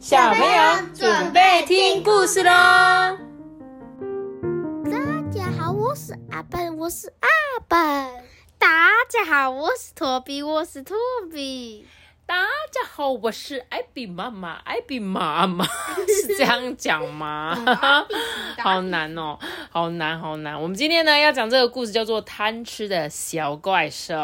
小朋友准备听故事喽！大家好，我是阿笨，我是阿笨。大家好，我是托比，我是托比。大家好，我是艾比妈妈，艾比妈妈 是这样讲吗？好难哦，好难，好难。我们今天呢要讲这个故事，叫做《贪吃的小怪兽》。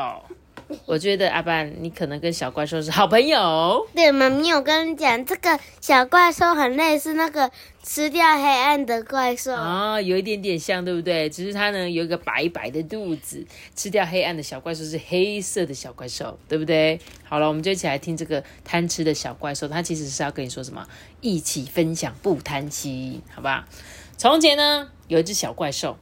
我觉得阿班，你可能跟小怪兽是好朋友。对，妈咪，我跟你讲，这个小怪兽很类似那个吃掉黑暗的怪兽啊，有一点点像，对不对？只是它呢有一个白白的肚子，吃掉黑暗的小怪兽是黑色的小怪兽，对不对？好了，我们就一起来听这个贪吃的小怪兽，它其实是要跟你说什么？一起分享，不贪心，好吧？从前呢，有一只小怪兽，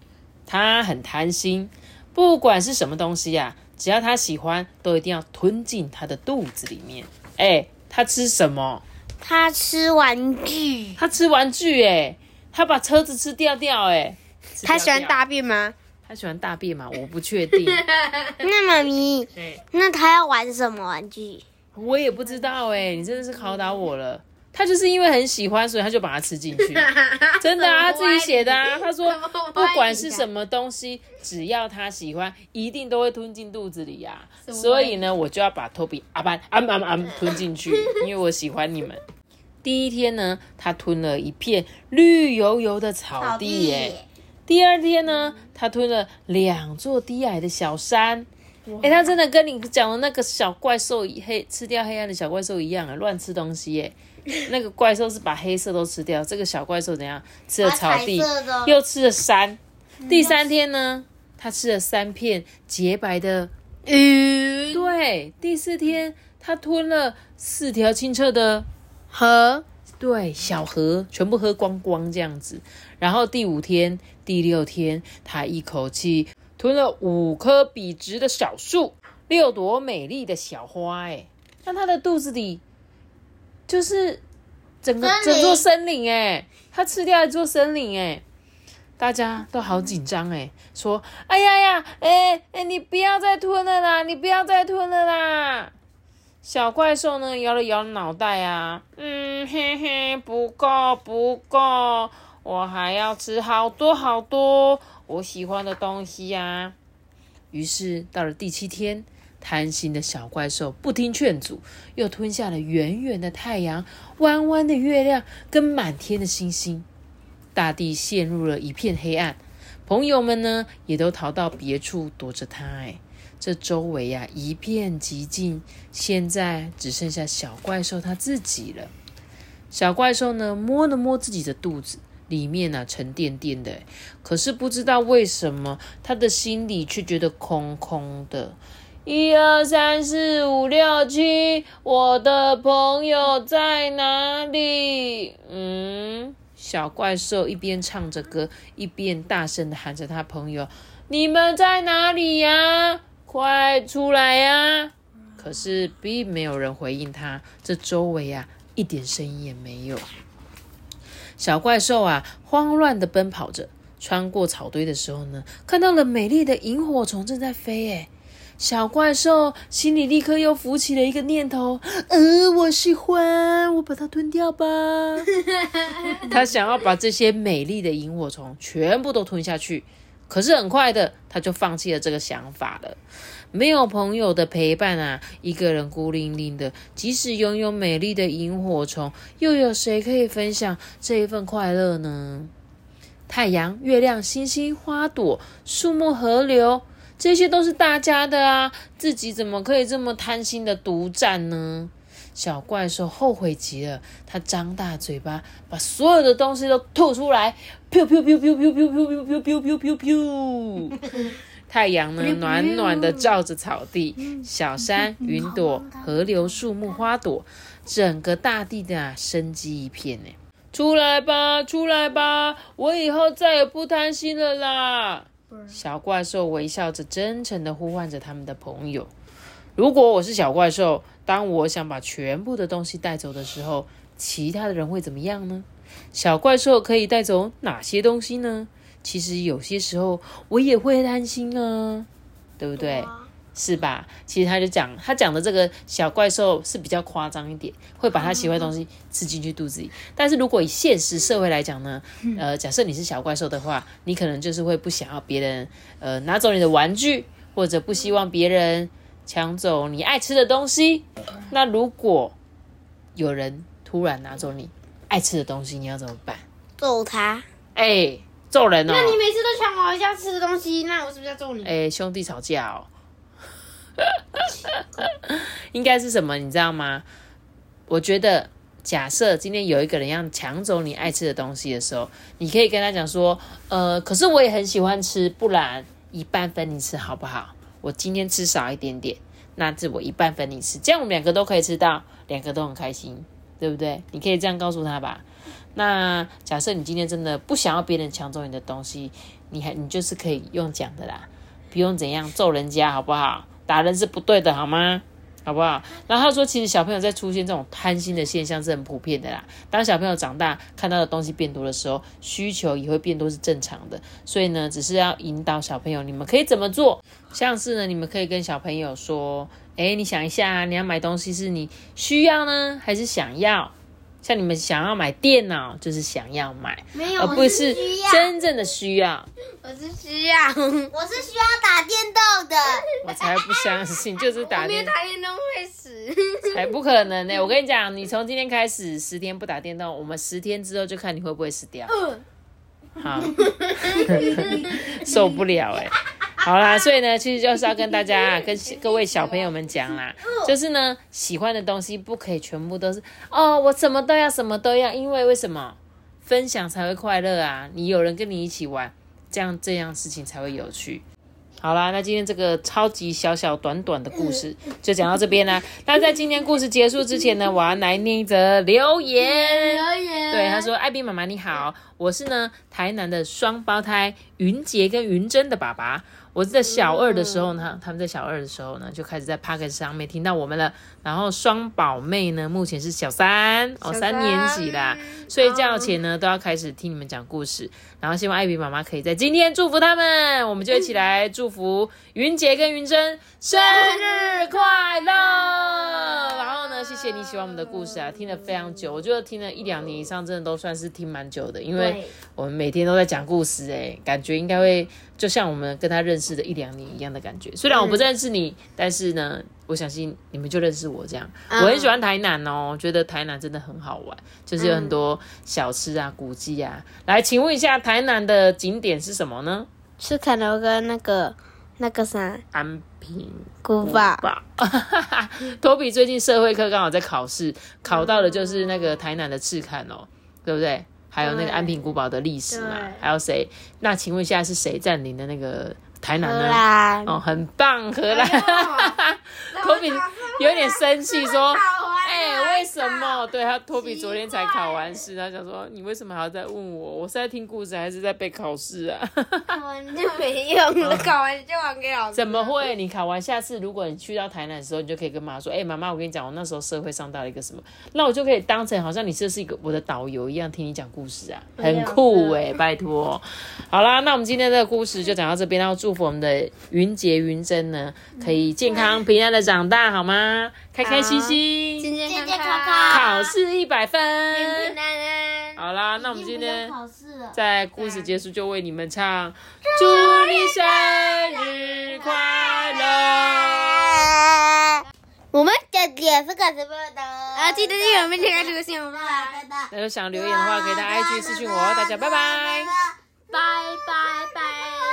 它很贪心，不管是什么东西呀。只要他喜欢，都一定要吞进他的肚子里面。哎，他吃什么？他吃玩具。他吃玩具，哎，他把车子吃掉掉，哎。他喜欢大便吗？他喜欢大便吗？我不确定。那妈咪，那他要玩什么玩具？我也不知道，哎，你真的是考倒我了。他就是因为很喜欢，所以他就把它吃进去。真的啊，他自己写的啊。他说，不管是什么东西，只要他喜欢，一定都会吞进肚子里呀。所以呢，我就要把托比阿班啊啊啊吞进去，因为我喜欢你们。第一天呢，他吞了一片绿油油的草地耶。第二天呢，他吞了两座低矮的小山。哎，他真的跟你讲的那个小怪兽黑吃掉黑暗的小怪兽一样啊，乱吃东西耶。那个怪兽是把黑色都吃掉，这个小怪兽怎样？吃了草地，又吃了山。第三天呢，它吃了三片洁白的鱼。对，第四天它吞了四条清澈的河。对，小河全部喝光光这样子。然后第五天、第六天，它一口气吞了五棵笔直的小树，六朵美丽的小花。哎，那它的肚子里。就是整个整座森林哎，他吃掉一座森林哎，大家都好紧张哎，说哎呀呀哎哎，你不要再吞了啦，你不要再吞了啦！小怪兽呢摇了摇脑袋啊，嗯嘿嘿，不够不够，我还要吃好多好多我喜欢的东西呀。于是到了第七天。贪心的小怪兽不听劝阻，又吞下了圆圆的太阳、弯弯的月亮跟满天的星星。大地陷入了一片黑暗，朋友们呢也都逃到别处躲着它。哎，这周围呀一片寂静，现在只剩下小怪兽他自己了。小怪兽呢摸了摸自己的肚子，里面呢沉甸甸的，可是不知道为什么，他的心里却觉得空空的。一二三四五六七，我的朋友在哪里？嗯，小怪兽一边唱着歌，一边大声的喊着他朋友：“你们在哪里呀？快出来呀！”可是并没有人回应他，这周围啊一点声音也没有。小怪兽啊慌乱的奔跑着，穿过草堆的时候呢，看到了美丽的萤火虫正在飞，哎。小怪兽心里立刻又浮起了一个念头：，呃，我喜欢，我把它吞掉吧。他想要把这些美丽的萤火虫全部都吞下去，可是很快的，他就放弃了这个想法了。没有朋友的陪伴啊，一个人孤零零的，即使拥有美丽的萤火虫，又有谁可以分享这一份快乐呢？太阳、月亮、星星、花朵、树木、河流。这些都是大家的啊，自己怎么可以这么贪心的独占呢？小怪兽后悔极了，他张大嘴巴，把所有的东西都吐出来，噗噗噗噗噗噗噗噗噗噗噗噗。太阳呢，暖暖的照着草地，小山、云朵、河流、树木、花朵，整个大地的生机一片呢。出来吧，出来吧，我以后再也不贪心了啦。小怪兽微笑着，真诚的呼唤着他们的朋友。如果我是小怪兽，当我想把全部的东西带走的时候，其他的人会怎么样呢？小怪兽可以带走哪些东西呢？其实有些时候我也会担心啊，对不对？是吧？其实他就讲，他讲的这个小怪兽是比较夸张一点，会把他喜欢的东西吃进去肚子里。但是如果以现实社会来讲呢，呃，假设你是小怪兽的话，你可能就是会不想要别人呃拿走你的玩具，或者不希望别人抢走你爱吃的东西。那如果有人突然拿走你爱吃的东西，你要怎么办？揍他！哎、揍人哦！那你每次都抢我一下吃的东西，那我是不是要揍你？哎、兄弟吵架哦，应该是什么？你知道吗？我觉得，假设今天有一个人要抢走你爱吃的东西的时候，你可以跟他讲说，呃，可是我也很喜欢吃，不然一半分你吃好不好？我今天吃少一点点，那这我一半分你吃，这样我们两个都可以吃到，两个都很开心，对不对？你可以这样告诉他吧。那假设你今天真的不想要别人抢走你的东西，你还你就是可以用讲的啦，不用怎样揍人家，好不好？打人是不对的，好吗？好不好？然后他说，其实小朋友在出现这种贪心的现象是很普遍的啦。当小朋友长大，看到的东西变多的时候，需求也会变多，是正常的。所以呢，只是要引导小朋友，你们可以怎么做？像是呢，你们可以跟小朋友说，哎，你想一下，你要买东西是你需要呢，还是想要？像你们想要买电脑，就是想要买，没有，而不是真正的需要。我是需要，我是需要打电动的。我才不相信，就是打电打电动会死。才不可能呢、我跟你讲，你从今天开始十天不打电动，我们十天之后就看你会不会死掉。嗯好，受不了哎、好啦，所以呢，其实就是要跟大家、跟各位小朋友们讲啦，就是呢，喜欢的东西不可以全部都是哦，我什么都要，什么都要，因为为什么？分享才会快乐啊！你有人跟你一起玩，这样这样事情才会有趣。好啦，那今天这个超级小小短短的故事就讲到这边啦。那在今天故事结束之前呢，我要来念一则留言。对，他说：“艾比妈妈你好，我是呢台南的双胞胎云杰跟云珍的爸爸。我在小二的时候呢，他们在小二的时候呢，就开始在 p o c k e t 上面听到我们了。然后双宝妹呢，目前是小三哦，小三年级啦，睡觉前呢都要开始听你们讲故事。然后希望艾比妈妈可以在今天祝福他们，我们就一起来祝福云杰跟云珍生日快乐。然后呢，谢谢你喜欢我们的故事啊，听了非常久，我觉得听了一两年以上，真的都算是听蛮久的，因为我们每天都在讲故事、哎，感觉应该会就像我们跟他认识的一两年一样的感觉。虽然我不认识你，但是呢，我相信你们就认识我这样。嗯我很喜欢台南哦，觉得台南真的很好玩，就是有很多小吃啊、古迹啊。来，请问一下，台南的景点是什么呢？是可能跟那个那个啥安平古堡，吧。托比最近社会课刚好在考试，考到的就是那个台南的赤坎哦，对不对？还有那个安平古堡的历史嘛，还有谁？那请问一下是谁占领的那个台南荷呢？兰。哦，很棒，荷兰。科 比有点生气说：“哎、为什么？”对他，托比昨天才考完试，他想说：“你为什么还要再问我？我是在听故事还是在背考试啊？”考完就没用了，考完就还给老师。怎么会？你考完，下次如果你去到台南的时候，你就可以跟妈妈说：“哎、妈妈，我跟你讲，我那时候社会上到了一个什么，那我就可以当成好像你这是一个我的导游一样，听你讲故事啊，很酷哎、拜托。好啦，那我们今天的故事就讲到这边，然后祝福我们的云杰、云珍呢，可以健康平安的长大，好吗？开开心心，健健康康考试一百分。好啦，那我们今天在故事结束就为你们唱，祝你生日快乐。我们的点是干什么的？啊啊，记得订阅我们这个这个新闻吧。拜拜。那有想留言的话，可以到 IG 私信我哦。大家拜拜。拜拜。